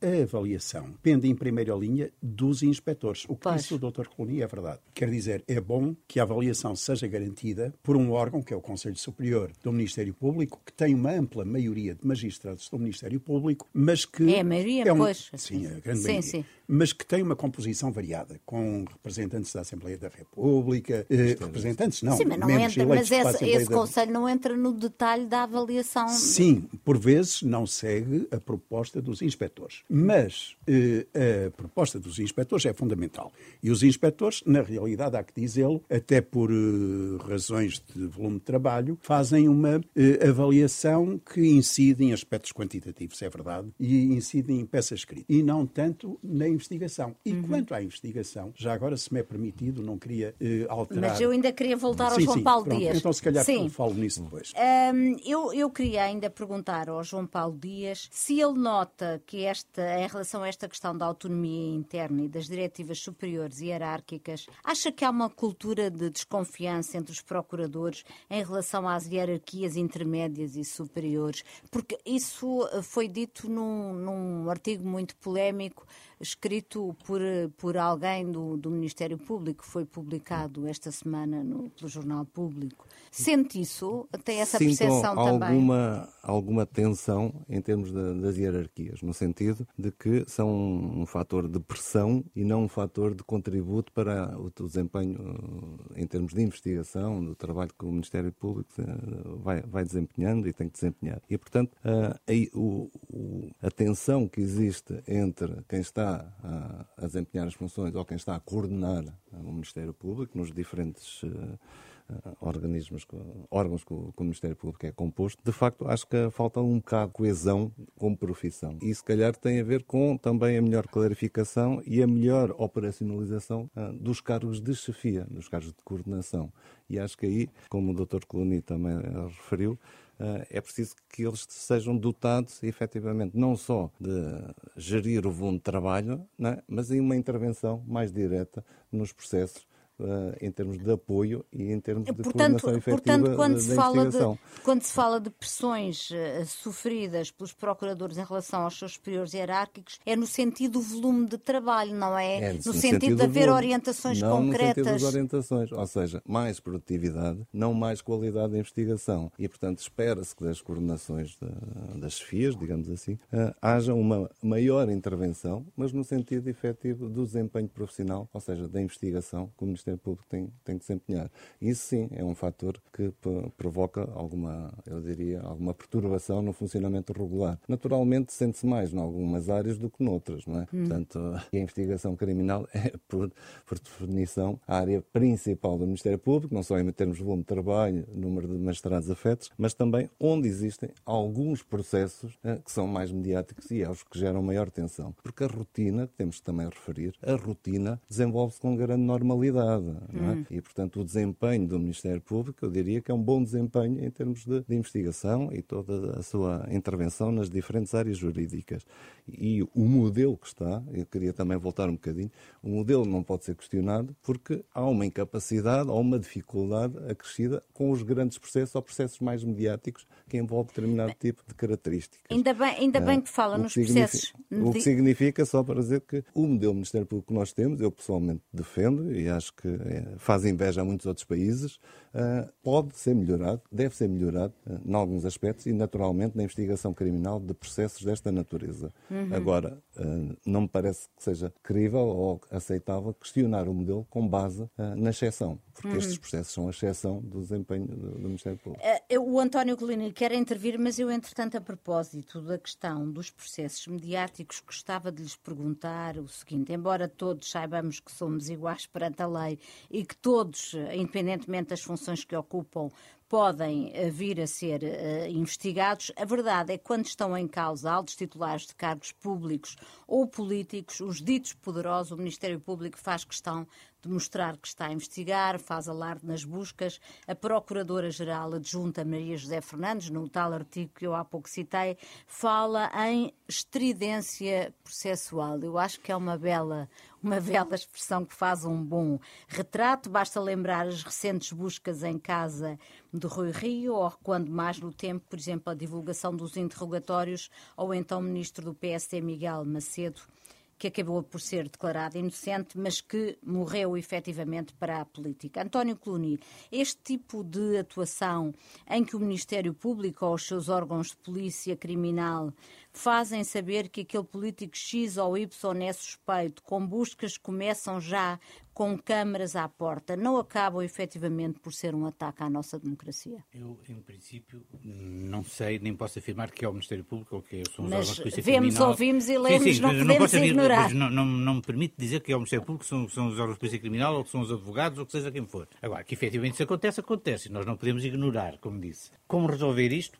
a avaliação pende em primeira linha dos inspectores. O que disse o Dr. Colonia é verdade. Quer dizer, é bom que a avaliação seja garantida por um órgão, que é o Conselho Superior do Ministério Público, que tem uma ampla maioria de magistrados do Ministério Público, mas que... É a maioria, é um, pois. Sim, a grande sim, maioria. Sim. Mas que tem uma composição variada, com representantes da Assembleia da República, eh, representantes, não, Sim, mas não entra, mas esse, esse da... Conselho não entra no detalhe da avaliação. Sim, por vezes não segue a proposta dos inspectores, mas eh, a proposta dos inspectores é fundamental. E os inspectores, na realidade, há que dizê-lo, até por eh, razões de volume de trabalho, fazem uma eh, avaliação que incide em aspectos quantitativos, é verdade, e incide em peças escritas, e não tanto na investigação. E uhum. quanto à investigação, já agora, se me é permitido, não queria uh, alterar. Mas eu ainda queria voltar ao sim, João sim, Paulo pronto. Dias. Então, se calhar, sim. falo nisso depois. Um, eu, eu queria ainda perguntar ao João Paulo Dias se ele nota que esta, em relação a esta questão da autonomia interna e das diretivas superiores e hierárquicas, acha que há uma cultura de desconfiança entre os procuradores em relação às hierarquias intermédias e superiores? Porque isso foi dito num, num artigo muito polémico escrito por, por alguém do, do Ministério Público, foi publicado esta semana no, pelo Jornal Público. Sente isso? Tem essa Sinto percepção alguma, também? alguma tensão em termos de, das hierarquias, no sentido de que são um fator de pressão e não um fator de contributo para o, o desempenho eh, em termos de investigação, do trabalho que o Ministério Público eh, vai, vai desempenhando e tem que desempenhar. E, portanto, a, eh, a, a tensão que existe entre quem está está a, a, desempenhar as funções ou quem está a coordenar o Ministério Público nos diferentes uh, organismos, órgãos que o, que o, Ministério Público é composto, de facto acho que falta um bocado de coesão como profissão. E se calhar tem a ver com também a melhor clarificação e a melhor operacionalização uh, dos cargos de chefia, dos cargos de coordenação. E acho que aí, como o Dr. Coloni também referiu, eh, é preciso que eles sejam dotados, efetivamente, não só de gerir o volume de trabalho, é? mas em uma intervenção mais direta nos processos em termos de apoio e em termos de portanto, coordenação efetiva portanto, quando se fala de, quando se fala de pressões uh, sofridas pelos procuradores em relação aos seus superiores hierárquicos, é no sentido do volume de trabalho, não é? é no, no, sentido, de haver orientações não concretas. No sentido das orientações, ou seja, mais produtividade, não mais qualidade de investigação. E, portanto, espera-se que das coordenações de, das chefias, digamos assim, uh, haja uma maior intervenção, mas no sentido efetivo do desempenho profissional, ou seja, da investigação, como Ministério Público tem, tem que desempenhar. Isso sim é um fator que provoca alguma, eu diria, alguma perturbação no funcionamento regular. Naturalmente sente-se mais em algumas áreas do que noutras, não é? Hum. Portanto, a investigação criminal é, por, por definição, a área principal do Ministério Público, não só em termos de volume de trabalho, número de magistrados afetos, mas também onde existem alguns processos eh, que são mais mediáticos e aos que geram maior tensão. Porque a rotina, temos que também referir, a rotina desenvolve-se com grande normalidade é? Hum. E, portanto, o desempenho do Ministério Público, eu diria que é um bom desempenho em termos de, de investigação e toda a sua intervenção nas diferentes áreas jurídicas. E o modelo que está, eu queria também voltar um bocadinho, o modelo não pode ser questionado porque há uma incapacidade ou uma dificuldade acrescida com os grandes processos ou processos mais mediáticos que envolvem determinado tipo de características. Ainda bem, ainda bem que fala nos processos. O que significa, só para dizer que o modelo Ministério Público que nós temos, eu pessoalmente defendo e acho que é, faz inveja a muitos outros países, uh, pode ser melhorado, deve ser melhorado uh, em alguns aspectos e, naturalmente, na investigação criminal de processos desta natureza. Uhum. Agora, não me parece que seja crível ou aceitável questionar o modelo com base na exceção, porque uhum. estes processos são a exceção do desempenho do, Ministério Público. o António Colini quer intervir, mas eu, entretanto, a propósito da questão dos processos mediáticos, gostava de lhes perguntar o seguinte: embora todos saibamos que somos iguais perante a lei e que todos, independentemente das funções que ocupam, podem eh, vir a ser uh, investigados. A verdade é que quando estão em causa altos titulares de cargos públicos ou políticos, os ditos poderosos, o Ministério Público faz questão de mostrar que está a investigar, faz alarde nas buscas. A Procuradora-Geral adjunta Maria José Fernandes, no tal artigo que eu há pouco citei, fala em estridência processual. Eu acho que é uma bela, uma bela expressão que faz um bom retrato. Basta lembrar as recentes buscas em casa de Rui Rio, ou quando mais no tempo, por exemplo, a divulgação dos interrogatórios ao então ministro do PSD, Miguel Macedo, que acabou por ser declarado inocente, mas que morreu efetivamente para a política. António Cluny, este tipo de atuação em que o Ministério Público ou os seus órgãos de polícia criminal fazem saber que aquele político X ou Y é suspeito, com buscas começam já com câmaras à porta, não acabam efetivamente por ser um ataque à nossa democracia? Eu, em princípio, não sei, nem posso afirmar que é o Ministério Público ou que são os mas órgãos de polícia vemos, criminal. ouvimos e lemos, sim, sim, não podemos posso ignorar. Não, não, não, me permite dizer que é o Ministério Público, são, são os órgãos de polícia criminal ou que são os advogados ou que seja quem for. Agora, que efetivamente isso acontece, acontece. E nós não podemos ignorar, como disse. Como resolver isto?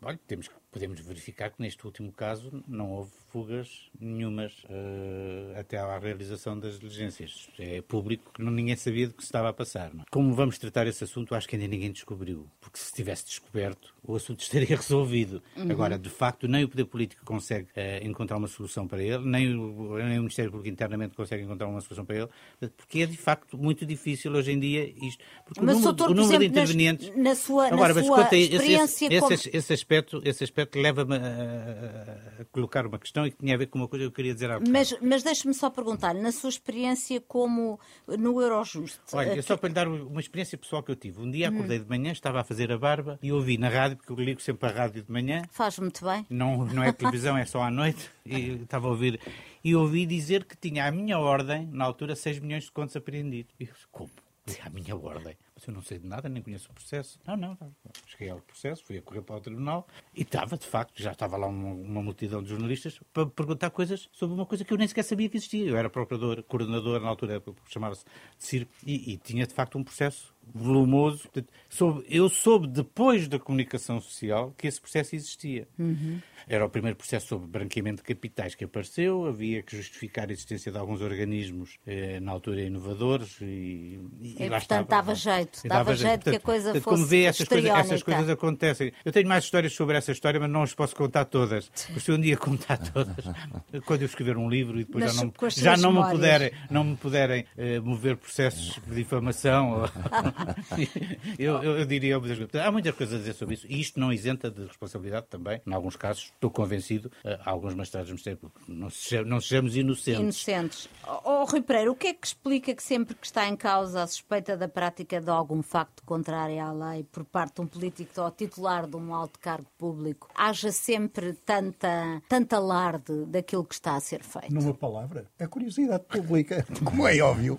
Olha, temos, podemos verificar que neste último caso não houve fugas nenhumas uh, até à realização das diligências. É público que ninguém sabia do que se estava a passar. Não? É? Como vamos tratar esse assunto, acho que ainda ninguém descobriu. Porque se tivesse descoberto, o assunto estaria resolvido. Uhum. Agora, de facto, nem o poder político consegue uh, encontrar uma solução para ele, nem o, nem o Ministério Público internamente consegue encontrar uma solução para ele, porque é de facto muito difícil hoje em dia isto. Porque mas, o número, doutor, o número exemplo, de intervenientes. Na sua, Agora, na sua experiência. Esse, como... esse, esse, aspecto, esse aspecto leva-me a, a, colocar uma questão e que tinha a ver com uma coisa que eu queria dizer há Mas, mas deixe-me só perguntar, na sua experiência como no Eurojust... Olha, que... só para lhe dar uma experiência pessoal que eu tive. Um dia acordei hum. de manhã, estava a fazer a barba e ouvi na rádio, porque eu ligo sempre a rádio de manhã. Faz muito bem. Não, não é televisão, é só à noite. E estava a ouvir. E ouvi dizer que tinha à minha ordem, na altura, 6 milhões de contos apreendidos. E eu disse, como? À minha ordem. Eu não sei de nada, nem conheço o processo. Não, não. Cheguei ao processo, fui a correr para o tribunal e estava, de facto, já estava lá uma, uma multidão de jornalistas para perguntar coisas sobre uma coisa que eu nem sequer sabia que existia. Eu era procurador, coordenador na altura, chamava-se de circo, e, e tinha, de facto, um processo volumoso. Eu soube depois da comunicação social que esse processo existia. Uhum. Era o primeiro processo sobre branqueamento de capitais que apareceu, havia que justificar a existência de alguns organismos, eh, na altura inovadores, e, e, e lá portanto, dava jeito, dava, dava jeito, jeito. que a coisa portanto, fosse Como vê, essas coisas, essas coisas acontecem. Eu tenho mais histórias sobre essa história, mas não as posso contar todas. Se um dia contar todas, quando eu escrever um livro e depois já não, já não me puderem, não me puderem uh, mover processos de difamação, eu, eu, eu, diria, há muitas coisas a dizer sobre isso, e isto não isenta de responsabilidade também, em alguns casos, estou convencido, uh, alguns magistrados do Ministério Público. Não, se, não sejamos inocentes. Inocentes. Oh, oh, Rui Pereira, o que é que explica que sempre que está em causa a suspeita da prática de algum facto contrário à lei por parte de um político ou titular de um alto cargo público, haja sempre tanta, tanta alarde daquilo que está a ser feito? Numa palavra, a curiosidade pública. Como é óbvio,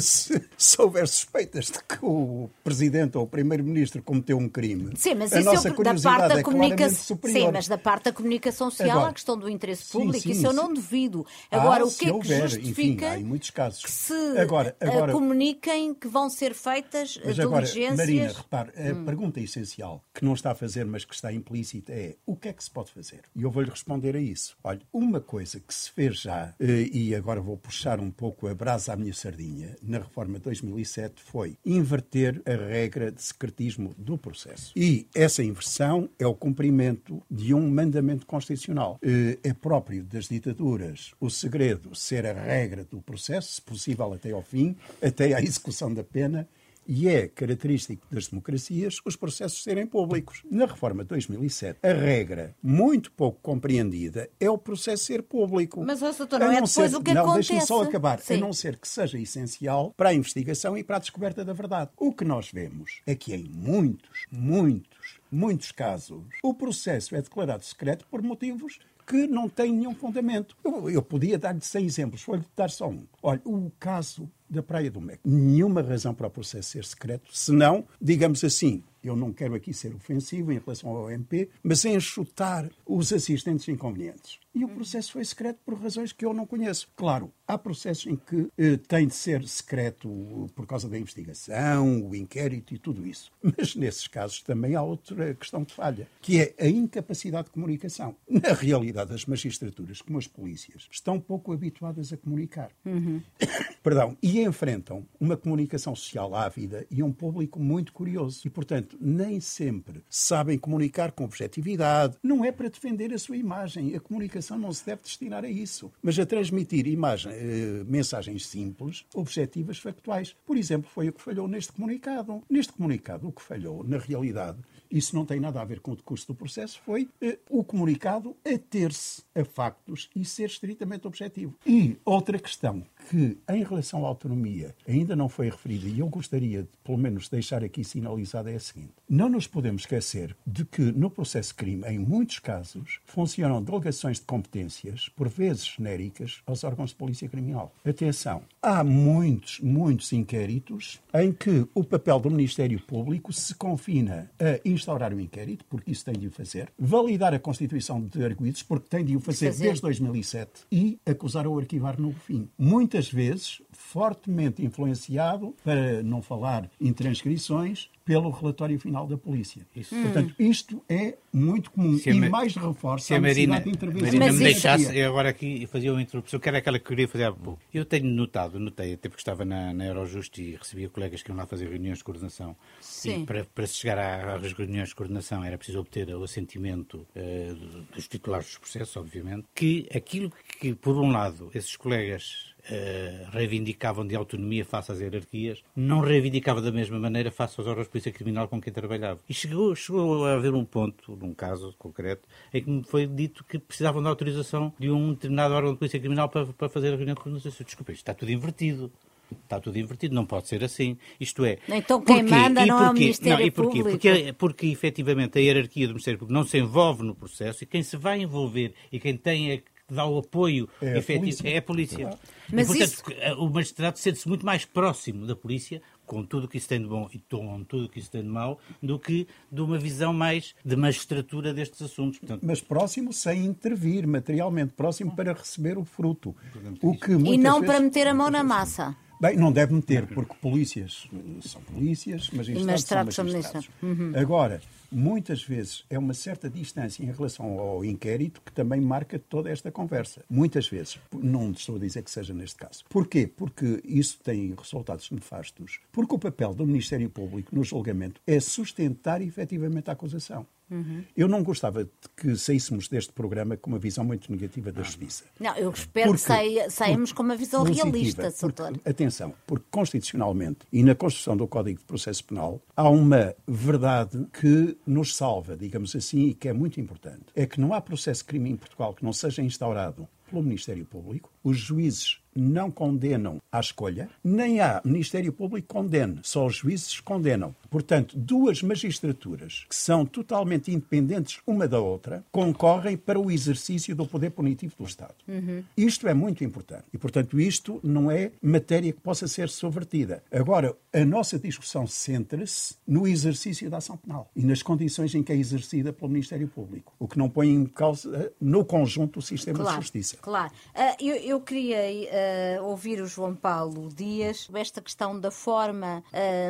se, se houver suspeitas de que o Presidente ou o Primeiro-Ministro cometeu um crime, Sim, mas a isso nossa eu, curiosidade da parte da é comunicação, superior. Sim, mas da parte da comunicação social, Agora, a questão do interesse público, sim, sim, isso eu não sim. duvido. Agora, ah, o que é que houver, justifica enfim, que se agora, eh, agora, comuniquem que vão ser feitas Mas agora, diligências? Marina, repare, a hum. pergunta essencial que não está a fazer, mas que está implícita é o que é que se pode fazer? E eu vou-lhe responder a isso. Olha, uma coisa que se fez já, eh, e agora vou puxar um pouco a brasa à minha sardinha, na reforma de 2007, foi inverter a regra de secretismo do processo. E essa inversão é o cumprimento de um mandamento constitucional. Eh, é próprio das ditaduras o segredo ser a regra do processo, se possível até ao fim, até à execução da pena, e é característico das democracias os processos serem públicos. Na reforma de 2007, a regra, muito pouco compreendida, é o processo ser público. Mas, doutor, não, não é depois ser, o que não, acontece. Deixe-me só acabar. Sim. A não ser que seja essencial para a investigação e para a descoberta da verdade. O que nós vemos é que em muitos, muitos, muitos casos, o processo é declarado secreto por motivos que não têm nenhum fundamento. Eu, eu podia dar-lhe 100 exemplos, vou-lhe dar só um. Olha, o caso da Praia do Meco. Nenhuma razão para o processo ser secreto, senão, digamos assim, eu não quero aqui ser ofensivo em relação ao OMP, mas enxutar os assistentes inconvenientes. E o processo foi secreto por razões que eu não conheço. Claro, há processos em que eh, tem de ser secreto por causa da investigação, o inquérito e tudo isso. Mas nesses casos também há outra questão que falha, que é a incapacidade de comunicação. Na realidade, as magistraturas, como as polícias, estão pouco habituadas a comunicar. Uhum. Perdão. E enfrentam uma comunicação social ávida e um público muito curioso. E, portanto, nem sempre sabem comunicar com objetividade. Não é para defender a sua imagem. A comunicação não se deve destinar a isso, mas a transmitir imagem, eh, mensagens simples, objetivas, factuais. Por exemplo, foi o que falhou neste comunicado. Neste comunicado, o que falhou, na realidade, isso não tem nada a ver com o decurso do processo, foi eh, o comunicado ater-se a factos e ser estritamente objetivo. E outra questão que, em relação à autonomia, ainda não foi referida e eu gostaria de, pelo menos, deixar aqui sinalizada é a seguinte: não nos podemos esquecer de que no processo de crime, em muitos casos, funcionam delegações de competências, por vezes genéricas, aos órgãos de polícia criminal. Atenção, há muitos, muitos inquéritos em que o papel do Ministério Público se confina a instaurar o um inquérito, porque isso tem de o fazer, validar a constituição de arguídos, porque tem de o fazer, fazer. desde 2007, e acusar ou arquivar no fim. Muitas vezes fortemente influenciado, para não falar em transcrições, pelo relatório final da polícia. Isso. Portanto, isto é muito comum se e mais reforça se a, a Marina, de intervenção. Marina me deixasse, eu agora aqui fazia uma introdução, que era aquela que eu queria fazer há pouco. Eu tenho notado, notei, até porque estava na, na Eurojust e recebia colegas que iam lá fazer reuniões de coordenação. Sim. E para, para se chegar às reuniões de coordenação era preciso obter o assentimento uh, dos titulares dos processos, obviamente, que aquilo que, por um lado, esses colegas Uh, reivindicavam de autonomia face às hierarquias, não reivindicava da mesma maneira face aos órgãos de polícia criminal com quem trabalhava. E chegou, chegou a haver um ponto, num caso concreto, em que me foi dito que precisavam da autorização de um determinado órgão de polícia criminal para, para fazer a reunião de coordenação. Desculpa, isto está tudo invertido. Está tudo invertido, não pode ser assim. Isto é. Então quem porquê? manda não é o Ministério não, e porquê? Público. Porque, porque efetivamente a hierarquia do Ministério Público não se envolve no processo e quem se vai envolver e quem tem é dá o apoio é efetivo é a polícia. Mas e, portanto, isso... o magistrado sente-se muito mais próximo da polícia, com tudo o que isso tem de bom e com tudo o que isso tem de mau, do que de uma visão mais de magistratura destes assuntos. Portanto... Mas próximo sem intervir materialmente, próximo para receber o fruto. O que e não vezes... para meter a mão na massa. Bem, não deve meter, porque polícias são polícias, magistrados são magistrados. Uhum. Agora, muitas vezes é uma certa distância em relação ao inquérito que também marca toda esta conversa. Muitas vezes. Não estou a dizer que seja neste caso. Porquê? Porque isso tem resultados nefastos. Porque o papel do Ministério Público no julgamento é sustentar efetivamente a acusação. Uhum. Eu não gostava de que saíssemos deste programa com uma visão muito negativa da justiça. Não, eu espero porque, que saia, saímos com uma visão realista, doutor. Atenção, porque constitucionalmente e na construção do Código de Processo Penal há uma verdade que nos salva, digamos assim, e que é muito importante. É que não há processo de crime em Portugal que não seja instaurado pelo Ministério Público. Os juízes não condenam à escolha, nem há Ministério Público que condene, só os juízes condenam. Portanto, duas magistraturas que são totalmente independentes uma da outra concorrem para o exercício do poder punitivo do Estado. Uhum. Isto é muito importante e, portanto, isto não é matéria que possa ser subvertida. Agora, a nossa discussão centra-se no exercício da ação penal e nas condições em que é exercida pelo Ministério Público, o que não põe em causa, no conjunto, o sistema claro, de justiça. Claro. Uh, eu, eu, queria uh, ouvir o João Paulo Dias esta questão da forma.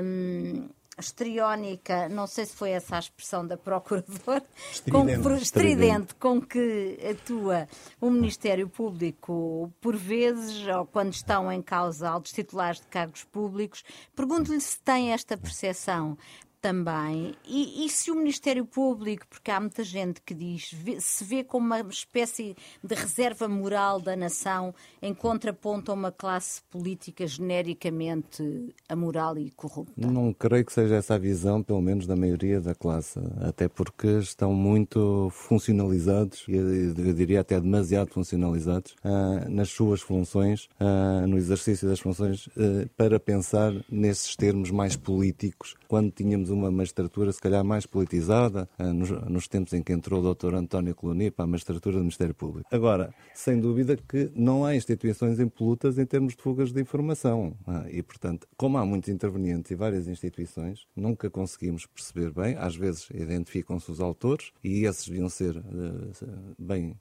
Um, estriónica, não sei se foi essa a expressão da Procuradora, estridente, com, estridente, com que atua o Ministério Público por vezes, ou quando estão em causa altos titulares de cargos públicos. Pergunto-lhe se tem esta percepção também. E, e, se o Ministério Público, porque há muita gente que diz, vê, se vê como uma espécie de reserva moral da nação em contraponto a uma classe política genericamente amoral e corrupta? Não creio que seja essa a visão, pelo menos da maioria da classe, até porque estão muito funcionalizados, eu diria até demasiado funcionalizados, uh, nas suas funções, uh, no exercício das funções, uh, para pensar nesses termos mais políticos, quando tínhamos uma magistratura se calhar mais politizada, eh, nos, nos tempos em que entrou o Dr. António Coloni para a magistratura do Ministério Público. Agora, sem dúvida que não há instituições impolutas em termos de fugas de informação. Eh, e, portanto, como há muitos intervenientes e várias instituições, nunca conseguimos perceber bem, às vezes identificam-se os autores e esses deviam ser uh, bem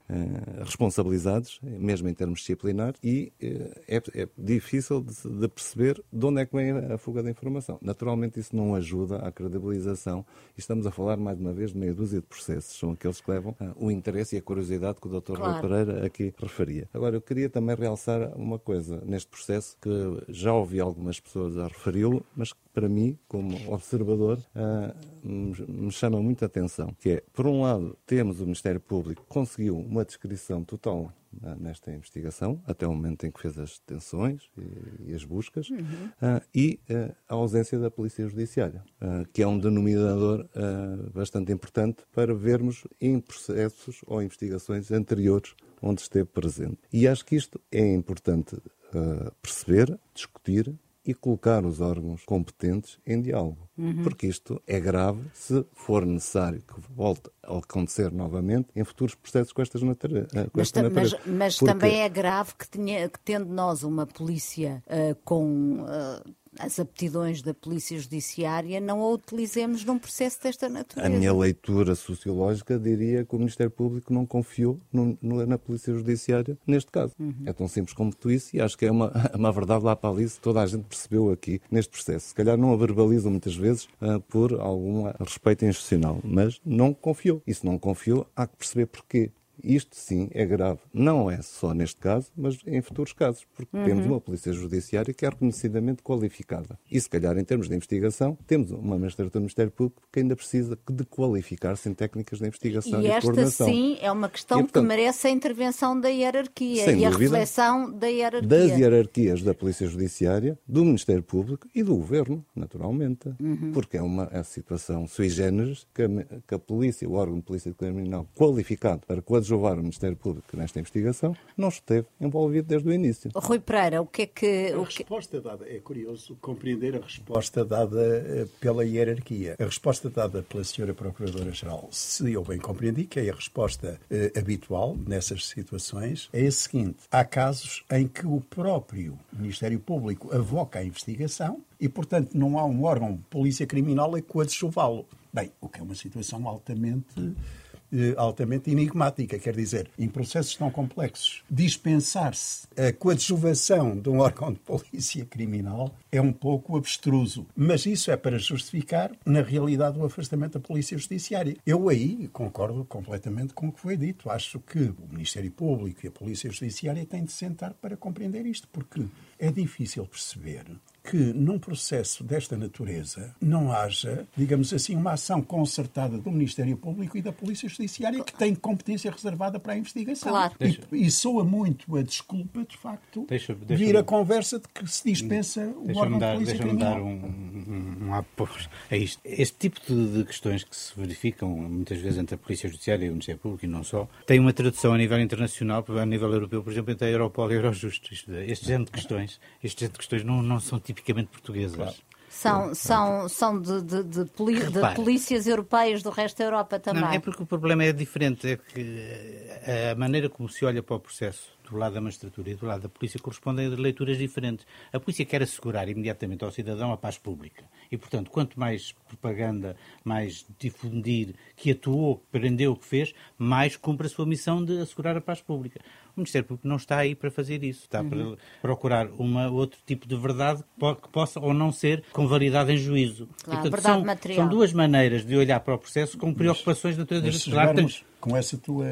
responsabilizados, mesmo em termos disciplinares, e é, é, difícil de, de, perceber de onde é que vem a fuga de informação. Naturalmente, isso não ajuda a descredibilização, e estamos a falar, mais uma vez, de meia dúzia de processos. São aqueles que levam uh, o interesse e a curiosidade que o Dr. Claro. Rui Pereira aqui referia. Agora, eu queria também realçar uma coisa neste processo que já ouvi algumas pessoas a referi-lo, mas que para mim, como observador, uh, me chama muita atenção, que é, por um lado, temos o Ministério Público que conseguiu uma descrição total nesta investigação, até o momento em que fez as detenções e, e as buscas, uhum. uh, e uh, a ausência da Polícia Judiciária, uh, que é um denominador bastante importante para vermos em processos ou investigações anteriores onde esteve presente. E acho que isto é importante perceber, discutir e colocar os órgãos competentes em diálogo. Uhum. Porque isto é grave se for necessário que volte a acontecer novamente em futuros processos com, estas nature... Eh, com mas, esta natureza. Mas, mas Porque... também é grave que, tenha, que tendo nós uma polícia uh, com. Uh, as aptidões da Polícia Judiciária não a utilizemos num processo desta natureza. A minha leitura sociológica diria que o Ministério Público não confiou no, no, na Polícia Judiciária neste caso. Uhum. É tão simples como tu isso e acho que é uma, uma verdade lá para ali, toda a gente percebeu aqui neste processo. Se calhar não a verbalizam muitas vezes uh, por algum respeito institucional, mas não confiou. E se não confiou, há que perceber porquê. Isto sim é grave. Não é só neste caso, mas em futuros casos, porque uhum. temos uma Polícia Judiciária que é reconhecidamente qualificada. E se calhar, em termos de investigação, temos uma magistratura do Ministério Público que ainda precisa de qualificar-se em técnicas de investigação e, e coordenação. esta sim é uma questão e, portanto, que merece a intervenção da hierarquia e a reflexão da hierarquia. Das hierarquias da Polícia Judiciária, do Ministério Público e do Governo, naturalmente. Uhum. Porque é uma é situação sui generis que a, que a polícia, o órgão de polícia criminal qualificado para coadjuvar coadjuvar o Ministério Público nesta investigação, não esteve envolvido desde o início. Rui Pereira, o que é que... A resposta dada, é curioso compreender a resposta dada eh, pela hierarquia. A resposta dada pela senhora Procuradora-Geral, se eu bem compreendi, que é a resposta eh, habitual nessas situações, é a seguinte. Há casos em que o próprio Ministério Público avoca a investigação e, portanto, não há um órgão de polícia criminal a coadjuvá-lo. Bem, o que é uma situação altamente eh, altamente enigmática. Quer dizer, em processos tão complexos, dispensar-se a coadjuvação de um órgão de polícia criminal é um pouco abstruso. Mas isso é para justificar, na realidade, o afastamento da polícia judiciária. Eu aí concordo completamente com o que foi dito. Acho que o Ministério Público e a polícia judiciária têm de sentar para compreender isto, porque é difícil perceber que num processo desta natureza não haja, digamos assim, uma ação concertada do Ministério Público e da Polícia Judiciária que tem competência reservada para a investigação. Claro. E, e soa muito a desculpa, de facto, deixa, deixa vir a conversa de que se dispensa o órgão dar, de Polícia Deixa-me dar um, um, um apoio a isto. Este tipo de, questões que se verificam muitas vezes entre a Polícia Judiciária e o Ministério Público e não só, tem uma tradução a nível internacional, a nível europeu, por exemplo, entre a Europol e a Eurojust. Este género de questões, este género de questões não, não são tipicamente portuguesas. Claro. São, são, são de, de, de, poli de, polícias europeias do resto da Europa também. Não, é porque o problema é diferente. É que a maneira como se olha para o processo do lado da magistratura e do lado da polícia correspondem a leituras diferentes. A polícia quer assegurar imediatamente ao cidadão a paz pública. E, portanto, quanto mais propaganda, mais difundir que atuou, que prendeu, que fez, mais cumpre a sua missão de assegurar a paz pública. O Ministério Público não está aí para fazer isso. Está uhum. para procurar uma, outro tipo de verdade que possa ou não ser convalidada em juízo. Claro, Portanto, são, são, duas maneiras de olhar para o processo com preocupações de natureza justiçar com essa tua,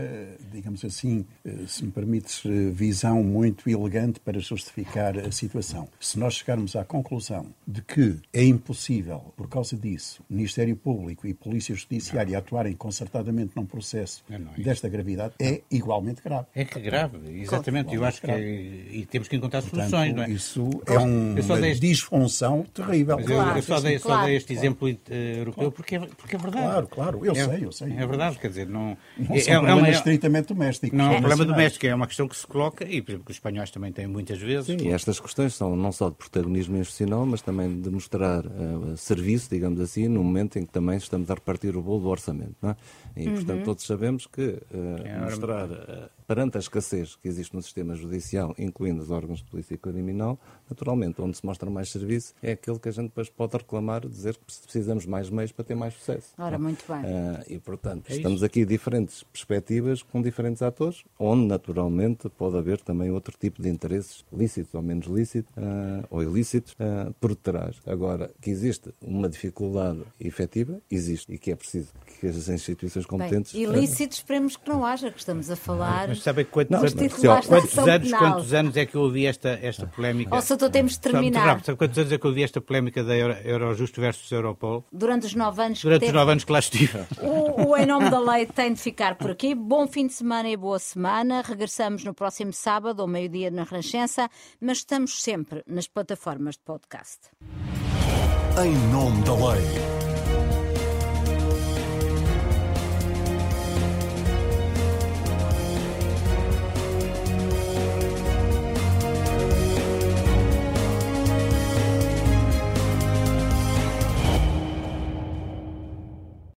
digamos assim, eh, se me permites, eh, visão muito elegante para justificar a situação. Se nós chegarmos à conclusão de que é impossível, por causa disso, Ministério Público e Polícia Judiciária não. atuarem concertadamente num processo não, não é desta gravidade, é igualmente grave. É que é grave, exatamente. Eu acho que é, e temos que encontrar Portanto, soluções, não é? Isso é um, uma este... disfunção terrível. Mas eu, eu só dei, claro, só dei este claro. exemplo uh, europeu claro. porque, é, porque é verdade. Claro, claro, eu é, sei, eu sei. É verdade, quer dizer, não não é, são é, problemas é, estritamente domésticos. Não é um problema doméstico, é uma questão que se coloca e, por exemplo, que os espanhóis também têm muitas vezes. Sim, e estas questões são não só de protagonismo institucional, mas também de mostrar uh, serviço, digamos assim, no momento em que também estamos a repartir o bolo do orçamento. Não é? E, uhum. portanto, todos sabemos que uh, é mostrar, uh, perante a escassez que existe no sistema judicial, incluindo os órgãos de polícia criminal, naturalmente, onde se mostra mais serviço, é aquele que a gente depois pode reclamar, dizer que precisamos mais meios para ter mais sucesso. Ora, muito bem. Uh, e, portanto, é estamos aqui diferentes diferentes perspectivas com diferentes atores, onde naturalmente pode haver também outro tipo de interesses, lícitos ou menos lícitos, uh, ou ilícitos, uh, por trás. Agora, que existe uma dificuldade efetiva, existe, e que é preciso que as instituições competentes... Bem, ilícitos esperemos que não haja, que estamos a falar... Mas sabem quantos, não, anos, quantos, anos, quantos anos é que eu ouvi esta, esta polémica? Ó, oh, temos de terminar. Sabe quantos anos é que eu ouvi esta polémica da Eurojust versus Europol? Durante os nove anos Durante os nove anos que lá estive. O, o Em Nome da Lei tem de ficar por aqui. Bom fim de semana e boa semana. Regressamos no próximo sábado, ao meio-dia, na Renascença, mas estamos sempre nas plataformas de podcast. Em Nome da Lei.